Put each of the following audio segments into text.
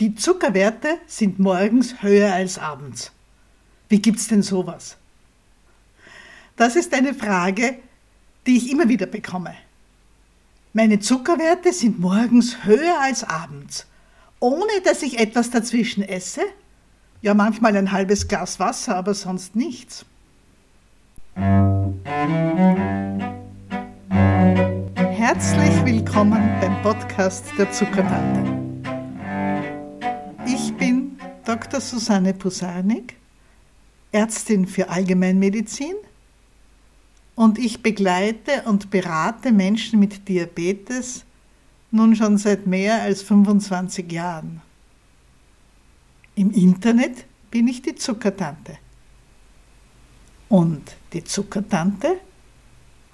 Die Zuckerwerte sind morgens höher als abends. Wie gibt's denn sowas? Das ist eine Frage, die ich immer wieder bekomme. Meine Zuckerwerte sind morgens höher als abends, ohne dass ich etwas dazwischen esse. Ja, manchmal ein halbes Glas Wasser, aber sonst nichts. Herzlich willkommen beim Podcast der Zuckertante. Dr. Susanne Pusanik, Ärztin für Allgemeinmedizin und ich begleite und berate Menschen mit Diabetes nun schon seit mehr als 25 Jahren. Im Internet bin ich die Zuckertante. Und die Zuckertante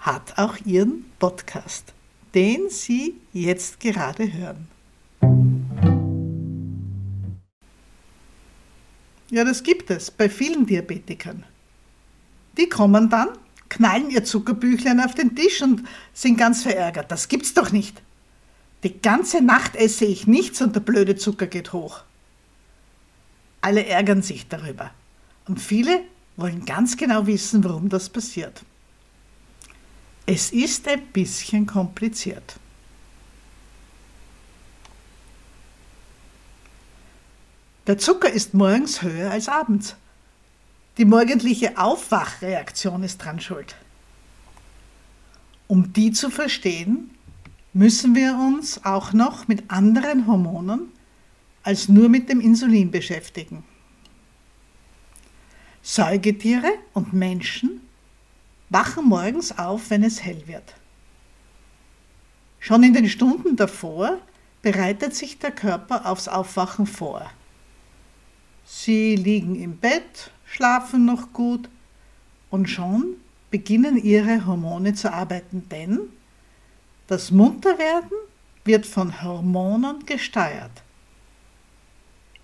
hat auch ihren Podcast, den Sie jetzt gerade hören. Ja, das gibt es bei vielen Diabetikern. Die kommen dann, knallen ihr Zuckerbüchlein auf den Tisch und sind ganz verärgert. Das gibt's doch nicht. Die ganze Nacht esse ich nichts und der blöde Zucker geht hoch. Alle ärgern sich darüber. Und viele wollen ganz genau wissen, warum das passiert. Es ist ein bisschen kompliziert. Der Zucker ist morgens höher als abends. Die morgendliche Aufwachreaktion ist dran schuld. Um die zu verstehen, müssen wir uns auch noch mit anderen Hormonen als nur mit dem Insulin beschäftigen. Säugetiere und Menschen wachen morgens auf, wenn es hell wird. Schon in den Stunden davor bereitet sich der Körper aufs Aufwachen vor. Sie liegen im Bett, schlafen noch gut und schon beginnen ihre Hormone zu arbeiten, denn das Munterwerden wird von Hormonen gesteuert.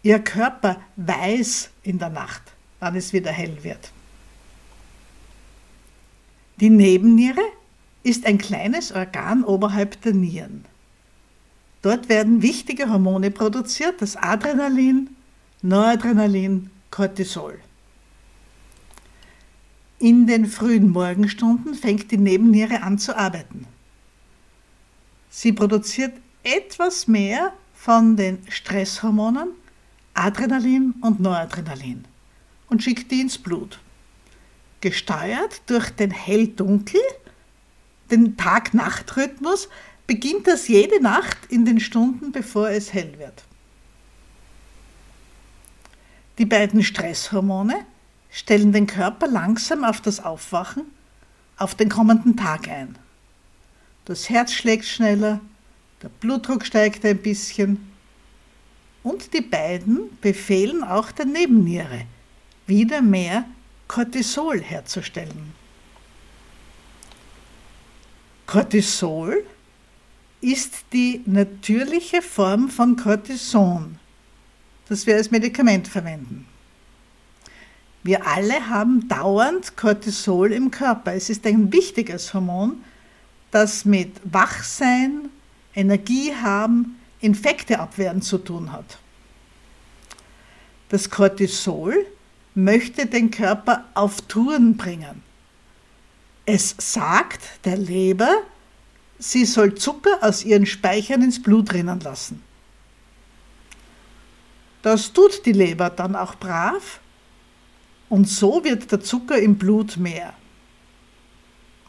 Ihr Körper weiß in der Nacht, wann es wieder hell wird. Die Nebenniere ist ein kleines Organ oberhalb der Nieren. Dort werden wichtige Hormone produziert, das Adrenalin, Noradrenalin, Cortisol. In den frühen Morgenstunden fängt die Nebenniere an zu arbeiten. Sie produziert etwas mehr von den Stresshormonen Adrenalin und Noradrenalin und schickt die ins Blut. Gesteuert durch den Hell-Dunkel, den Tag-Nacht-Rhythmus, beginnt das jede Nacht in den Stunden, bevor es hell wird. Die beiden Stresshormone stellen den Körper langsam auf das Aufwachen, auf den kommenden Tag ein. Das Herz schlägt schneller, der Blutdruck steigt ein bisschen und die beiden befehlen auch der Nebenniere, wieder mehr Cortisol herzustellen. Cortisol ist die natürliche Form von Cortison, das wir als Medikament verwenden. Wir alle haben dauernd Cortisol im Körper. Es ist ein wichtiges Hormon, das mit Wachsein, Energie haben, Infekte abwehren zu tun hat. Das Cortisol möchte den Körper auf Touren bringen. Es sagt der Leber, sie soll Zucker aus ihren Speichern ins Blut rinnen lassen. Das tut die Leber dann auch brav und so wird der Zucker im Blut mehr.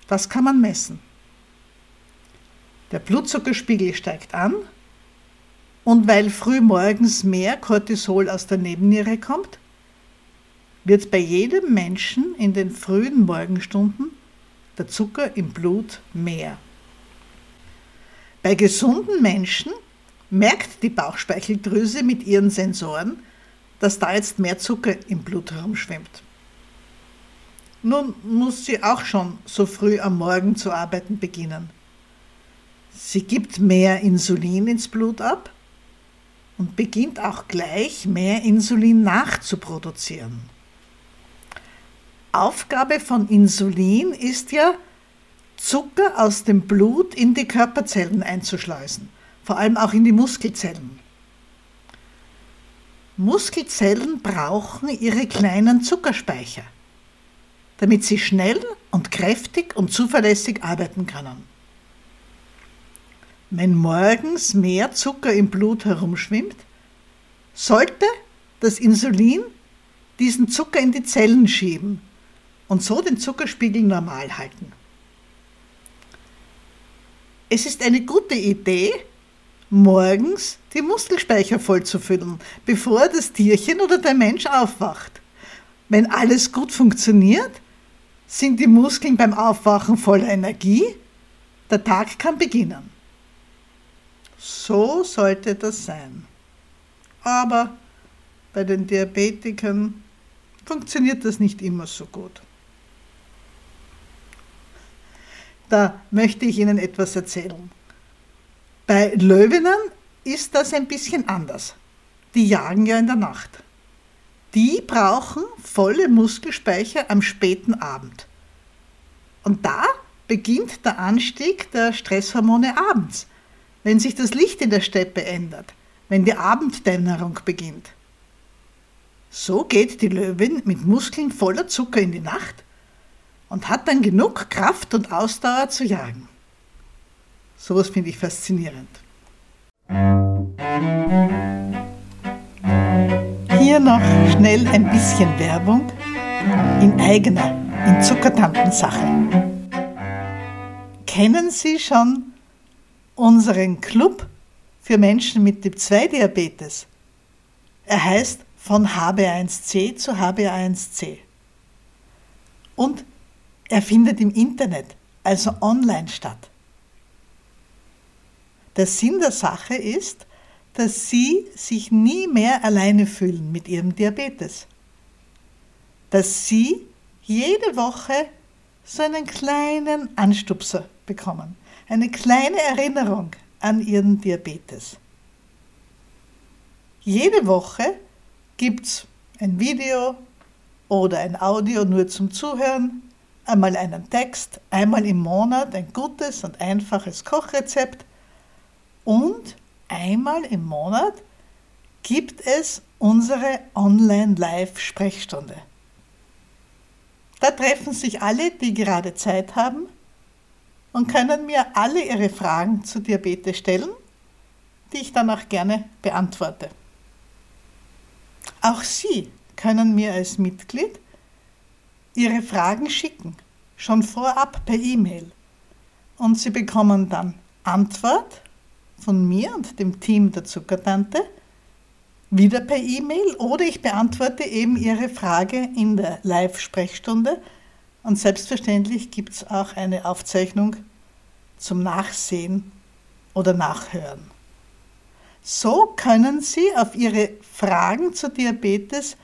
Das kann man messen. Der Blutzuckerspiegel steigt an und weil früh morgens mehr Cortisol aus der Nebenniere kommt, wird bei jedem Menschen in den frühen Morgenstunden der Zucker im Blut mehr. Bei gesunden Menschen merkt die Bauchspeicheldrüse mit ihren Sensoren, dass da jetzt mehr Zucker im Blut herumschwimmt. Nun muss sie auch schon so früh am Morgen zu arbeiten beginnen. Sie gibt mehr Insulin ins Blut ab und beginnt auch gleich mehr Insulin nachzuproduzieren. Aufgabe von Insulin ist ja, Zucker aus dem Blut in die Körperzellen einzuschleusen vor allem auch in die Muskelzellen. Muskelzellen brauchen ihre kleinen Zuckerspeicher, damit sie schnell und kräftig und zuverlässig arbeiten können. Wenn morgens mehr Zucker im Blut herumschwimmt, sollte das Insulin diesen Zucker in die Zellen schieben und so den Zuckerspiegel normal halten. Es ist eine gute Idee, morgens die Muskelspeicher vollzufüllen, bevor das Tierchen oder der Mensch aufwacht. Wenn alles gut funktioniert, sind die Muskeln beim Aufwachen voller Energie, der Tag kann beginnen. So sollte das sein. Aber bei den Diabetikern funktioniert das nicht immer so gut. Da möchte ich Ihnen etwas erzählen. Bei Löwinnen ist das ein bisschen anders. Die jagen ja in der Nacht. Die brauchen volle Muskelspeicher am späten Abend. Und da beginnt der Anstieg der Stresshormone abends, wenn sich das Licht in der Steppe ändert, wenn die Abenddämmerung beginnt. So geht die Löwin mit Muskeln voller Zucker in die Nacht und hat dann genug Kraft und Ausdauer zu jagen. Sowas finde ich faszinierend. Hier noch schnell ein bisschen Werbung in eigener, in Zuckertantensache. Kennen Sie schon unseren Club für Menschen mit Typ-2-Diabetes? Er heißt von HB1C zu HB1C. Und er findet im Internet, also online statt. Der Sinn der Sache ist, dass Sie sich nie mehr alleine fühlen mit Ihrem Diabetes. Dass Sie jede Woche so einen kleinen Anstupser bekommen, eine kleine Erinnerung an Ihren Diabetes. Jede Woche gibt es ein Video oder ein Audio nur zum Zuhören, einmal einen Text, einmal im Monat ein gutes und einfaches Kochrezept und einmal im Monat gibt es unsere Online-Live-Sprechstunde. Da treffen sich alle, die gerade Zeit haben und können mir alle ihre Fragen zu Diabetes stellen, die ich dann auch gerne beantworte. Auch Sie können mir als Mitglied Ihre Fragen schicken, schon vorab per E-Mail. Und Sie bekommen dann Antwort von mir und dem Team der Zuckertante wieder per E-Mail oder ich beantworte eben Ihre Frage in der Live-Sprechstunde. Und selbstverständlich gibt es auch eine Aufzeichnung zum Nachsehen oder Nachhören. So können Sie auf Ihre Fragen zu Diabetes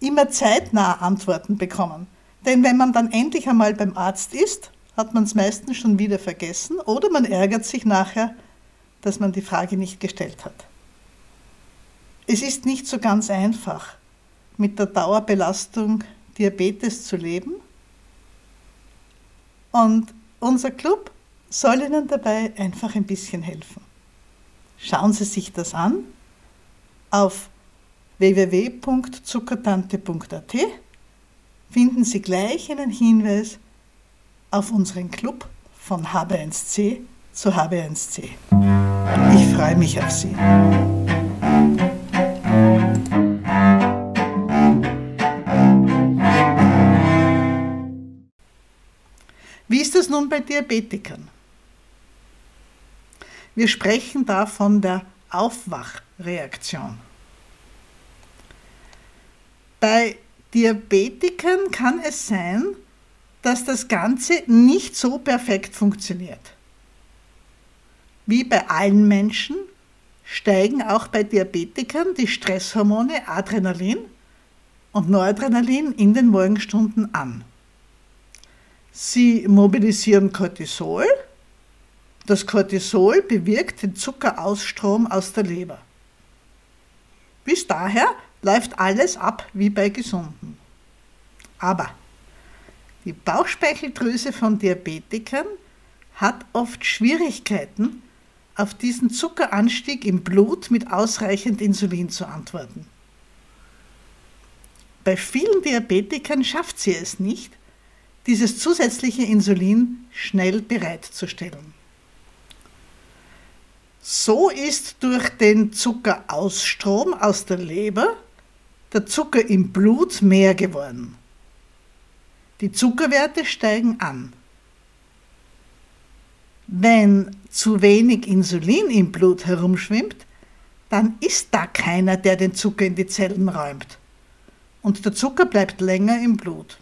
immer zeitnah Antworten bekommen. Denn wenn man dann endlich einmal beim Arzt ist, hat man es meistens schon wieder vergessen oder man ärgert sich nachher, dass man die Frage nicht gestellt hat. Es ist nicht so ganz einfach, mit der Dauerbelastung Diabetes zu leben. Und unser Club soll Ihnen dabei einfach ein bisschen helfen. Schauen Sie sich das an auf www.zuckertante.at finden Sie gleich einen Hinweis auf unseren Club von HB1C zu HB1C. Ich freue mich auf Sie. Wie ist es nun bei Diabetikern? Wir sprechen da von der Aufwachreaktion. Bei Diabetikern kann es sein, dass das Ganze nicht so perfekt funktioniert. Wie bei allen Menschen steigen auch bei Diabetikern die Stresshormone Adrenalin und Noradrenalin in den Morgenstunden an. Sie mobilisieren Cortisol. Das Cortisol bewirkt den Zuckerausstrom aus der Leber. Bis daher läuft alles ab wie bei Gesunden. Aber die Bauchspeicheldrüse von Diabetikern hat oft Schwierigkeiten, auf diesen Zuckeranstieg im Blut mit ausreichend Insulin zu antworten. Bei vielen Diabetikern schafft sie es nicht, dieses zusätzliche Insulin schnell bereitzustellen. So ist durch den Zuckerausstrom aus der Leber der Zucker im Blut mehr geworden. Die Zuckerwerte steigen an. Wenn zu wenig Insulin im Blut herumschwimmt, dann ist da keiner, der den Zucker in die Zellen räumt. Und der Zucker bleibt länger im Blut.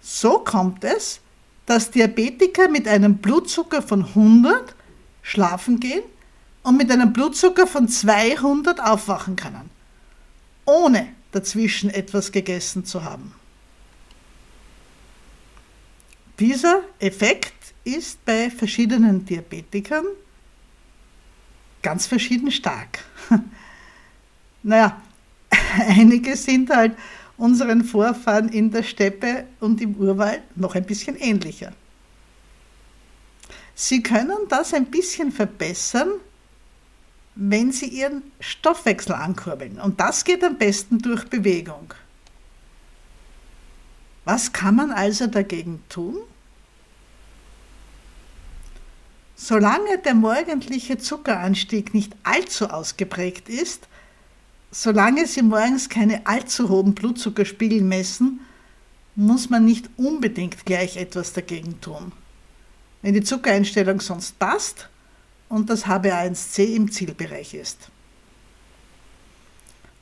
So kommt es, dass Diabetiker mit einem Blutzucker von 100 schlafen gehen und mit einem Blutzucker von 200 aufwachen können, ohne dazwischen etwas gegessen zu haben. Dieser Effekt ist bei verschiedenen Diabetikern ganz verschieden stark. naja, einige sind halt unseren Vorfahren in der Steppe und im Urwald noch ein bisschen ähnlicher. Sie können das ein bisschen verbessern, wenn Sie Ihren Stoffwechsel ankurbeln. Und das geht am besten durch Bewegung. Was kann man also dagegen tun? Solange der morgendliche Zuckeranstieg nicht allzu ausgeprägt ist, solange Sie morgens keine allzu hohen Blutzuckerspiegel messen, muss man nicht unbedingt gleich etwas dagegen tun. Wenn die Zuckereinstellung sonst passt und das HbA1c im Zielbereich ist.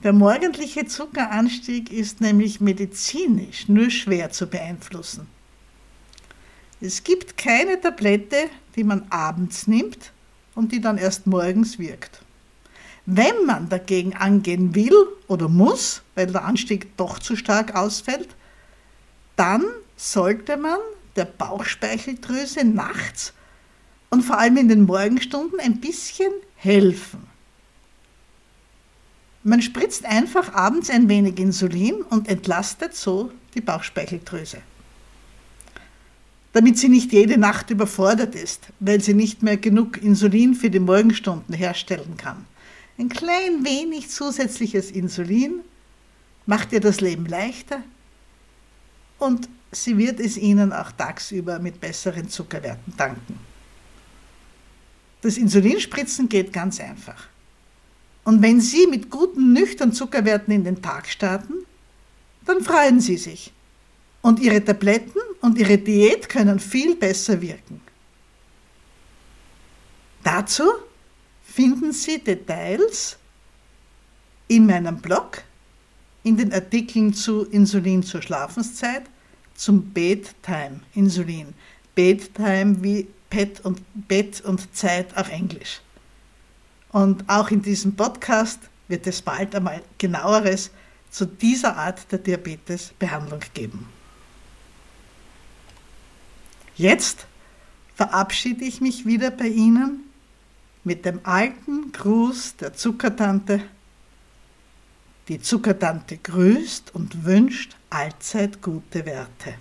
Der morgendliche Zuckeranstieg ist nämlich medizinisch nur schwer zu beeinflussen. Es gibt keine Tablette, die man abends nimmt und die dann erst morgens wirkt. Wenn man dagegen angehen will oder muss, weil der Anstieg doch zu stark ausfällt, dann sollte man der Bauchspeicheldrüse nachts und vor allem in den Morgenstunden ein bisschen helfen. Man spritzt einfach abends ein wenig Insulin und entlastet so die Bauchspeicheldrüse. Damit sie nicht jede Nacht überfordert ist, weil sie nicht mehr genug Insulin für die Morgenstunden herstellen kann. Ein klein wenig zusätzliches Insulin macht ihr das Leben leichter und sie wird es Ihnen auch tagsüber mit besseren Zuckerwerten danken. Das Insulinspritzen geht ganz einfach. Und wenn Sie mit guten, nüchternen Zuckerwerten in den Tag starten, dann freuen Sie sich. Und Ihre Tabletten und Ihre Diät können viel besser wirken. Dazu finden Sie Details in meinem Blog, in den Artikeln zu Insulin zur Schlafenszeit, zum Bedtime Insulin. Bedtime wie Bett und, Bett und Zeit auf Englisch. Und auch in diesem Podcast wird es bald einmal genaueres zu dieser Art der Diabetesbehandlung geben. Jetzt verabschiede ich mich wieder bei Ihnen mit dem alten Gruß der Zuckertante. Die Zuckertante grüßt und wünscht allzeit gute Werte.